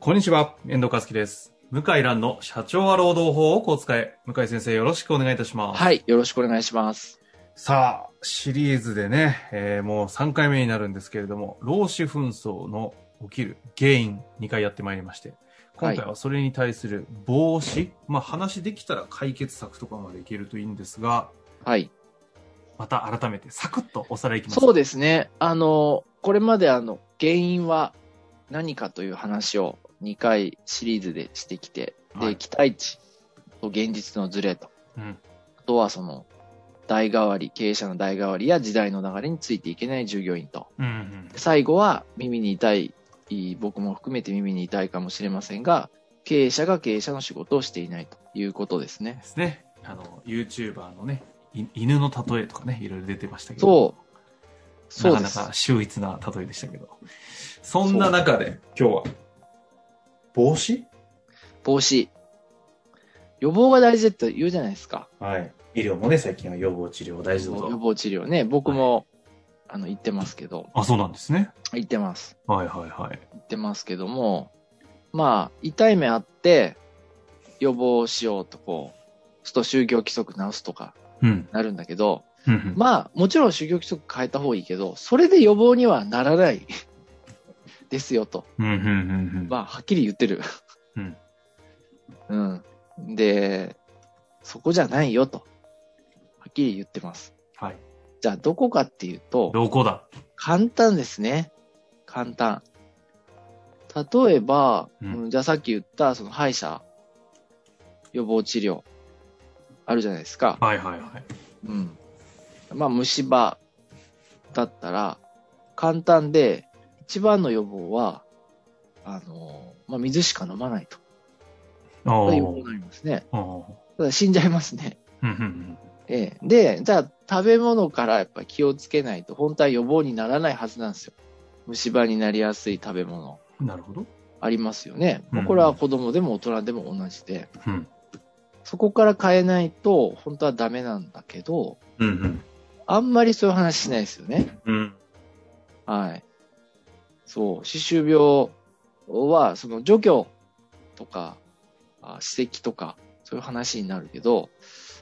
こんにちは、遠藤和樹です。向井蘭の社長は労働法をこう使え。向井先生よろしくお願いいたします。はい、よろしくお願いします。さあ、シリーズでね、えーもう3回目になるんですけれども、労使紛争の起きる原因2回やってまいりまして、今回はそれに対する防止、まあ話できたら解決策とかまでいけるといいんですが、はい。また改めてサクッとおさらいいきます。そうですね。あの、これまであの、原因は何かという話を2回シリーズでしてきて、で、はい期待値と現実のズレと、うん。あとはその、代替わり、経営者の代替わりや時代の流れについていけない従業員と、うんうん。最後は耳に痛い、僕も含めて耳に痛いかもしれませんが、経営者が経営者の仕事をしていないということですねで。すね。あの、YouTuber のね、い犬の例えとかね、いろいろ出てましたけど。そう。そう。なかなか秀逸な例えでしたけど。そんな中で今日は、帽子？防止。予防が大事って言うじゃないですか。はい。医療もね、最近は予防治療大事だと。予防治療ね。僕も、あの、言ってますけど、あ、そうなんですね。言ってます。はいはいはい。言ってますけども、まあ、痛い目あって、予防しようとこう、ちょっと就業規則直すとかうん。なるんだけど、うんうんまあ、もちろん就業規則変えた方がいいけど、それで予防にはならないですよと。うんうんうんうん。まあ、はっきり言ってる。うん。うん。で、そこじゃないよと。はっきり言ってます。はい。じゃあ、どこかっていうと、どこだ？簡単ですね。簡単。例えば、うんうんじゃあさっき言った、その歯医者予防治療、あるじゃないですか。はいはいはい。うん。まあ、虫歯だったら、簡単で、一番の予防は、あの、まあ、水しか飲まないと。おということにーなりますね。ただ死んじゃいますね。ええ。で、じゃあ、食べ物からやっぱり気をつけないと、本当は予防にならないはずなんですよ。虫歯になりやすい食べ物。なるほど。ありますよね。これは子供でも大人でも同じで、うん。そこから変えないと本当はダメなんだけど、うんうん。あんまりそういう話しないですよね。うん。はい。そう、歯周病は、その除去とか、あ指摘とか、そういう話になるけど、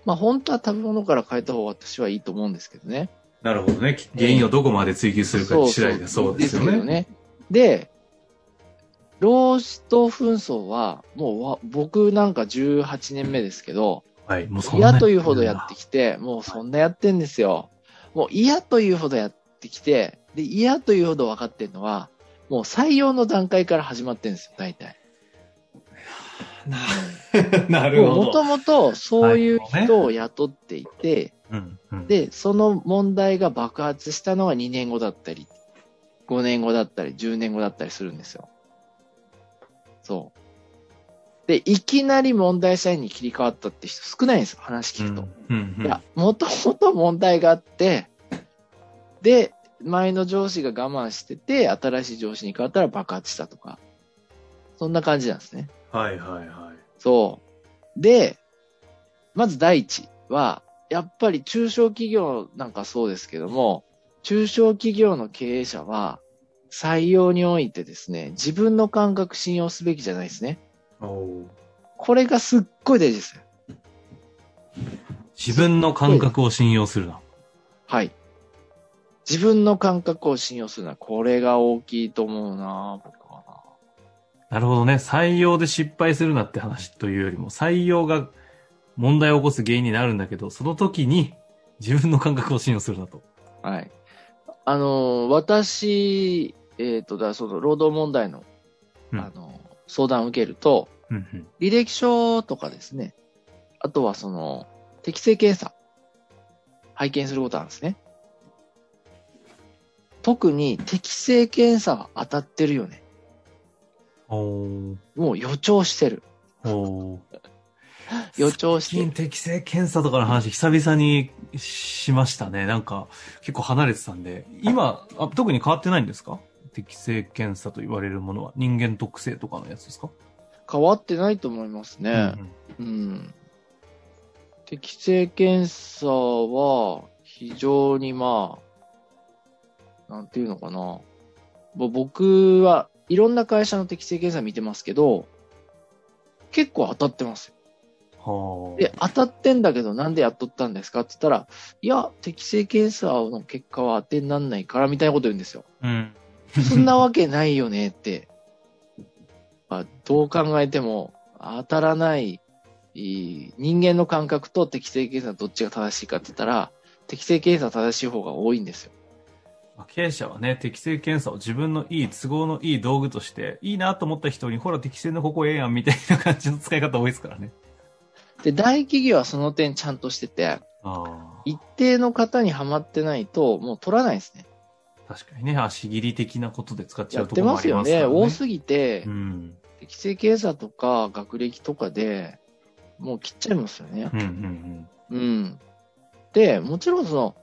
まあ本当は食べ物から変えた方が私はいいと思うんですけどね。なるほどね。原因をどこまで追求するか次第でそうですよね。けどね。で、労使と紛争は、もうわ僕なんか18年目ですけど、はい。もうそんな嫌というほどやってきて、もうそんなやってんですよ。もう嫌というほどやってきて、で、嫌というほど分かってるのは、もう採用の段階から始まってるんですよ、大体。なるほど。もともとそういう人を雇っていて、うんうん、で、その問題が爆発したのが2年後だったり、5年後だったり、10年後だったりするんですよ。そう。で、いきなり問題社員に切り替わったって人少ないんですよ、話聞くと。うんうんいや、もともと問題があって、で、前の上司が我慢してて、新しい上司に変わったら爆発したとか。そんな感じなんですね。はいはいはい。そう。で、まず第一は、やっぱり中小企業なんかそうですけども、中小企業の経営者は、採用においてですね、自分の感覚信用すべきじゃないですね。これがすっごい大事ですよ。自分の感覚を信用するな。はい。自分の感覚を信用するのは、これが大きいと思うな僕はな。なるほどね。採用で失敗するなって話というよりも、採用が問題を起こす原因になるんだけど、その時に自分の感覚を信用するなと。はい。あの、私、えっ、と、だ、その、労働問題の、うんあの、相談を受けると、うんうん。履歴書とかですね、あとはその、適正検査、拝見することなんですね。特に適正検査は当たってるよね。おー。もう予兆してる。おー。予兆してる。最近適正検査とかの話久々にしましたね。なんか結構離れてたんで。今、あ特に変わってないんですか？適正検査と言われるものは人間特性とかのやつですか？変わってないと思いますね。うんうん。適正検査は、非常にまあ、なんていうのかな。ぼ僕はいろんな会社の適正検査見てますけど、結構当たってますよ。はあ。で、当たってんだけどなんでやっとったんですかって言ったら、いや、適正検査の結果は当てになんないからみたいなこと言うんですよ。うん。そんなわけないよねって。まあ、どう考えても当たらない人間の感覚と適正検査どっちが正しいかって言ったら、適正検査正しい方が多いんですよ。まあ経営者はね、適正検査を自分のいい、都合のいい道具として、いいなと思った人に、ほら適正のここええやんみたいな感じの使い方多いですからね。で、大企業はその点ちゃんとしてて。一定の方にはまってないと、もう取らないですね。確かにね、足切り的なことで使っちゃやってうところもあますよね。りますからね。多すぎてう、ん。適正検査とか学歴とかで、もう切っちゃいますよね。うんうんうん。で、もちろんその、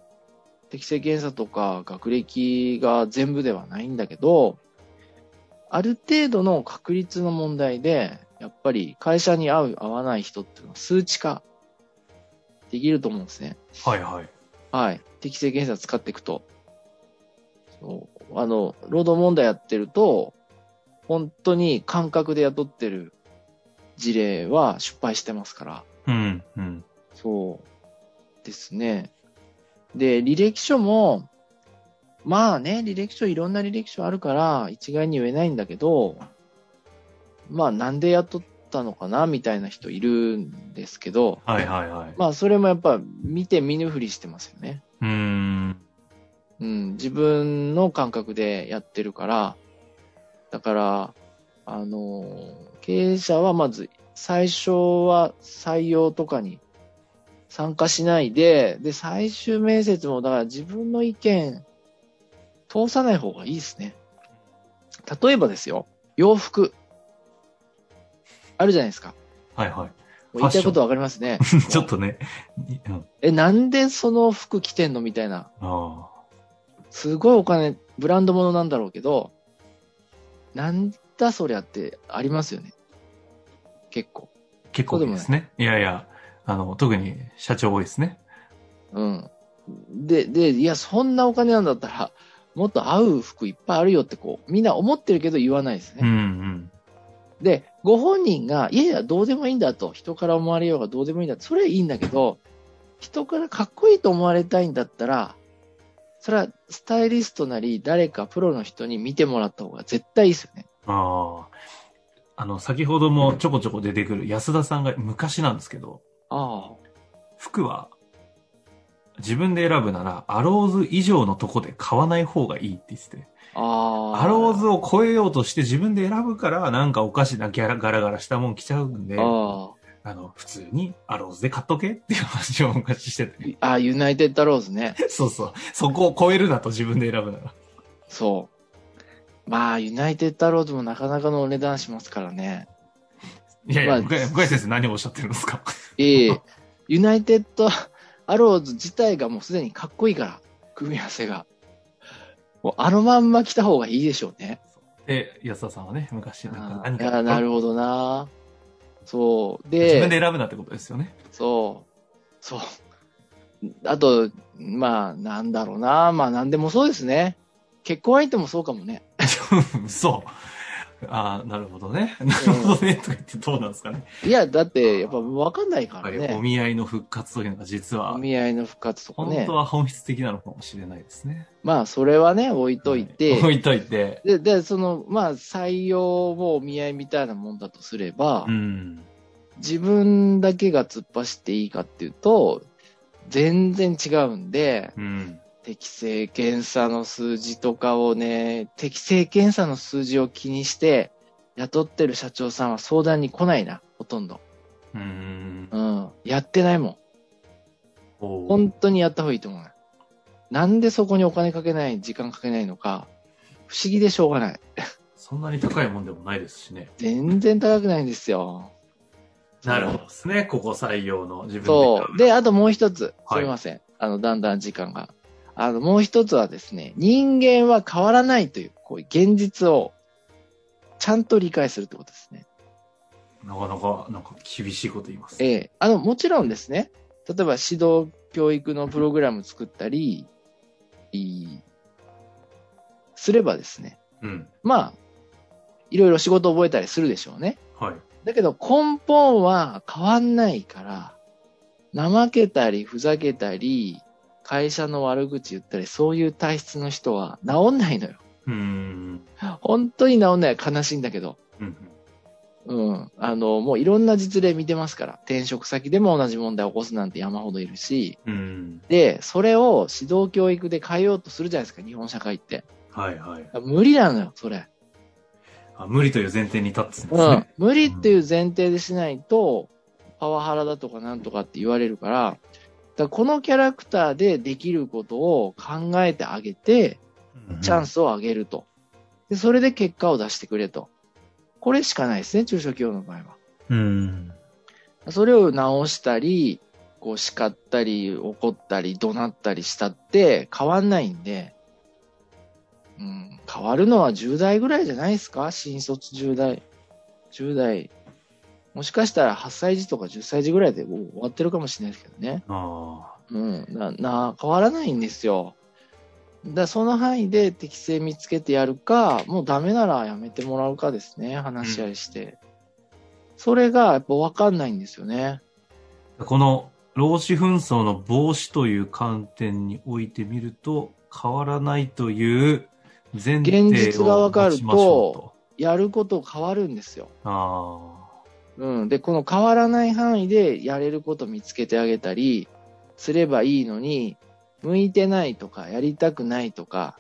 適正検査とか学歴が全部ではないんだけど、ある程度の確率の問題で、やっぱり会社に合う合わない人っていうのは数値化できると思うんですね。うん。はいはい。はい。適正検査使っていくと。そう。あの、労働問題やってると、本当に感覚で雇ってる事例は失敗してますから。うんうん。そうですね。で、履歴書も、まあね、履歴書いろんな履歴書あるから一概に言えないんだけど、まあなんで雇ったのかなみたいな人いるんですけど、はいはいはい。まあそれもやっぱ見て見ぬふりしてますよね。うーん。うん、自分の感覚でやってるから、だから、あの、経営者はまず最初は採用とかに参加しないで、で、最終面接もだから自分の意見通さない方がいいですね。例えばですよ、洋服。あるじゃないですか。はいはい。言いたいことわかりますね。ちょっとね。うん、え、なんでその服着てんのみたいな。あすごいお金、ブランド物なんだろうけど、なんだそりゃってありますよね。結構。あ。結構ですね。いやいや、あの、特に社長多いですね。うん。で、で、いや、そんなお金なんだったら、もっと合う服いっぱいあるよってこう、みんな思ってるけど言わないですうんうね。ん。で、ご本人が、いやいや、どうでもいいんだと、人から思われようがどうでもいいんだそれはいいんだけど、人からかっこいいと思われたいんだったら、それはスタイリストなり、誰かプロの人に見てもらった方が絶対いいですよね。ああ。あの、先ほどもちょこちょこ出てくる安田さんが昔なんですけど、あ服は自分で選ぶならアローズ以上のとこで買わない方がいいって言ってて。あ。ああ。アローズを超えようとして自分で選ぶからなんかおかしなギャラガラガラしたもん着ちゃうんで、ああの、普通にアローズで買っとけっていう話を昔してて。あ。あ、ユナイテッドローズね。そうそう。そこを超えるなと自分で選ぶなら。そう。まあ、ユナイテッドローズもなかなかのお値段しますからね。いやいや、まあ先生何をおっしゃってるんですか？ええユナイテッドアローズ自体がもうすでにかっこいいから、組み合わせが。もうあのまんま来た方がいいでしょうね。で、安田さんはね、昔なんかあ何かーいや、なるほどな。そう。自分でで、選ぶなってことですよね。そう。そう。あと、まあ、なんだろうな。まあ、なんでもそうですね。結婚相手もそうかもね。そう。ああ、なるほどね。なるほどね。とか言ってどうなんですかね。いや、だって、やっぱわかんないからね。見合いの復活というのが実はお、見合いの復活とかね本当。は本質的なのかもしれないですね。まあ、それはね、置いといて。置いといて。で、で、その、まあ、採用もお見合いみたいなもんだとすれば、うん。自分だけが突っ走っていいかっていうと、全然違うんで、うん。適正検査の数字とかをね、適正検査の数字を気にして、雇ってる社長さんは相談に来ないな、ほとんど。うん。うん。やってないもん。本当にやった方がいいと思うな。なんでそこにお金かけない、時間かけないのか、不思議でしょうがない。そんなに高いもんでもないですしね。全然高くないんですよ。なるほどですね。ここ採用の自分で買そう。で、あともう一つ。はいすみません。あの、だんだん時間が。あの、もう一つはですね、人間は変わらないという、こういう現実を、ちゃんと理解するってことですね。なかなか、なんか厳しいこと言います。ええあの、もちろんですね、例えば指導教育のプログラム作ったり、すればですね、うん。まあ、いろいろ仕事を覚えたりするでしょうね。はい。だけど根本は変わんないから、怠けたりふざけたり、会社の悪口言ったり、そういう体質の人は治んないのよ。うーん。本当に治んない。悲しいんだけど。うん。うん。あの、もういろんな実例見てますから。転職先でも同じ問題を起こすなんて山ほどいるし。うん。で、それを指導教育で変えようとするじゃないですか、日本社会って。はいはい。無理なのよ、それ。あ無理という前提に立つんですうんね。。無理っていう前提でしないと、パワハラだとかなんとかって言われるから、だこのキャラクターでできることを考えてあげて、チャンス。スをあげると。で、それで結果を出してくれと。これしかないですね、中小企業の場合は。うん。それを直したり、こう叱ったり、怒ったり、怒鳴ったりしたって変わんないんで、うん、変わるのは10代ぐらいじゃないですか？新卒10代。10代。もしかしたら8歳児とか10歳児ぐらいでもう終わってるかもしれないですけどね。あうん、な、な、変わらないんですよ。だその範囲で適性見つけてやるか、もうダメならやめてもらうかですね、話し合いして。それがやっぱ分かんないんですよね。あ。この、労使紛争の防止という観点においてみると、変わらないという前提を現実がわかるとやること変わるんですよ。うと。あうん。で、この変わらない範囲でやれること見つけてあげたりすればいいのに、向いてないとか、やりたくないとか、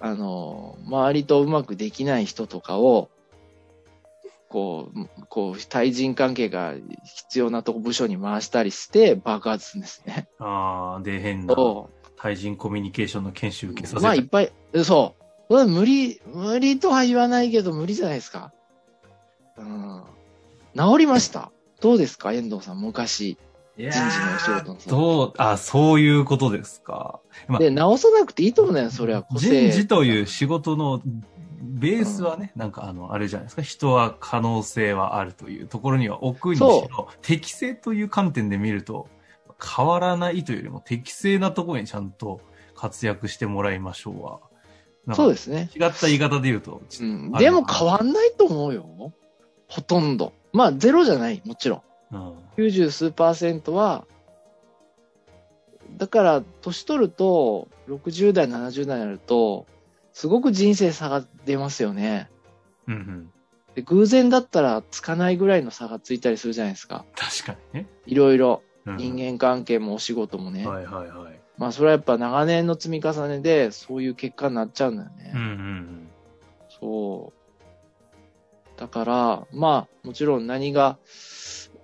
あの、周りとうまくできない人とかを、こう、こう、対人関係が必要なとこ部署に回したりして爆発するんですね。あ。ああ。で、変なそ対人コミュニケーションの研修受けさう。せたまあ、いっぱい、そう。無理、無理とは言わないけど無理じゃないですか。うん。治りましたどうですか？遠藤さん、昔。人事のお仕事のさどう、あ、そういうことですか？まあで、直さなくていいと思うんだよ、それは。個性。人事という仕事のベースはね、なんかあの、あれじゃないですか？人は可能性はあるというところには置くにしそろ、適正という観点で見ると、変わらないというよりも適正なところにちゃんと活躍してもらいましょうは。そうですね。違った言い方で言うと、うん。でも変わんないと思うよ。ほとんど。まあ、ゼロじゃない、もちろん。うん。90数パーセントは、だから、年取ると、60代、70代になると、すごく人生差が出ますよね。うんうん。で偶然だったらつかないぐらいの差がついたりするじゃないですか。確かにね。いろいろ。うん人間関係もお仕事もね。はいはいはい。まあ、それはやっぱ長年の積み重ねで、そういう結果になっちゃうんだよね。うんうんそう。だから、まあ、もちろん何が、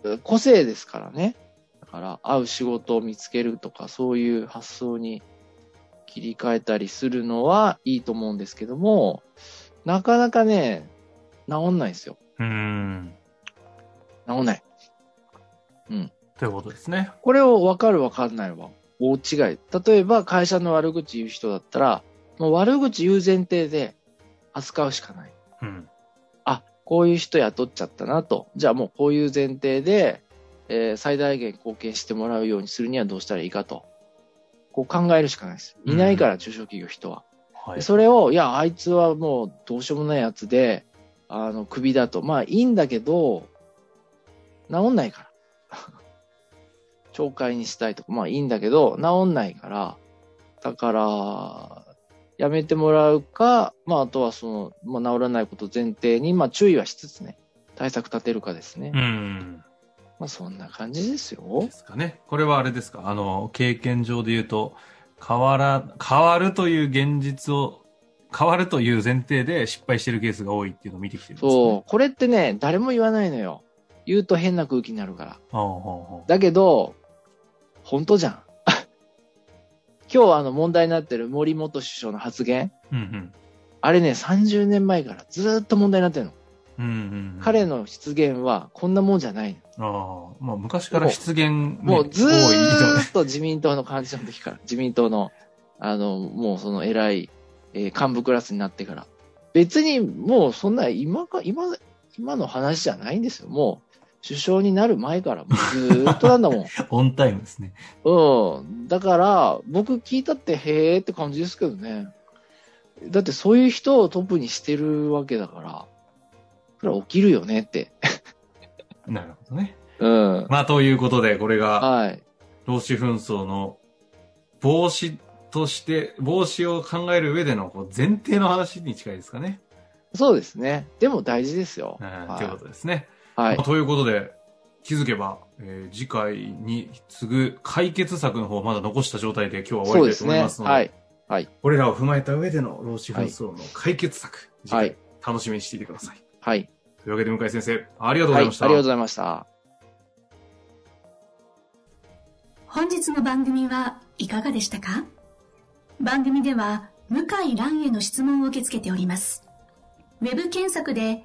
え個性ですからね。だから、合う仕事を見つけるとか、そういう発想に切り替えたりするのはいいと思うんですけども、なかなかね、治んないですよ。うん。うん。治んない。ということですね。これを分かる分かんないは大違い。例えば、会社の悪口言う人だったら、もう悪口言う前提で扱うしかない。うん。あ、こういう人雇っちゃったなと。じゃあもうこういう前提で、えー最大限貢献してもらうようにするにはどうしたらいいかと。こう考えるしかないです。いないから、中小企業人は。はい。でそれを、いや、あいつはもうどうしようもないやつで、あの、首だと。まあいいんだけど、治んないから。懲戒にしたいとか、まあいいんだけど、治んないから、だから、やめてもらうか、まああとはその、まあ治らないこと前提に、まあ注意はしつつね、対策立てるかですね。うん。まあそんな感じですよで。すかね。これはあれですか？あの、経験上で言うと、変わら、変わるという現実を、変わるという前提で失敗してるケースが多いっていうのを見てきてるんですね。そう。これってね、誰も言わないのよ。言うと変な空気になるから。だけど、本当じゃん。今日あの問題になってる森元首相の発言、うんうん。あれね、30年前からずーっと問題になってるの。うんうんうん。彼の出言はこんなもんじゃないの。ああ、まあ昔から失言、ね、もうずーっと自民党の幹事長の時から、自民党の、あの、もうその偉い、えー幹部クラスになってから。別にもうそんな今か、今、今の話じゃないんですよ。もう首相になる前からずーっとなんだもん。オンタイムですね。うん。だから、僕聞いたってへーって感じですけどね。だってそういう人をトップにしてるわけだから、それは起きるよねって。なるほどね。うん。まあということで、これが、はい。労使紛争の防止として、防止を考える上でのこう前提の話に近いですかね。そうですね。でも大事ですよ。うんはいということですね。はいまあ。ということで、気づけば、えー次回に次ぐ解決策の方をまだ残した状態で今日は終わりたいそうですね。と思いますので、はい。はい。これらを踏まえた上での労使紛争の解決策、次はい回楽しみにしていてください。はい。というわけで向井先生、ありがとうごはい。ありざいました。がとうございました。本日の番組はいかがでしたか？番組では向井蘭への質問を受け付けております。ウェブ検索で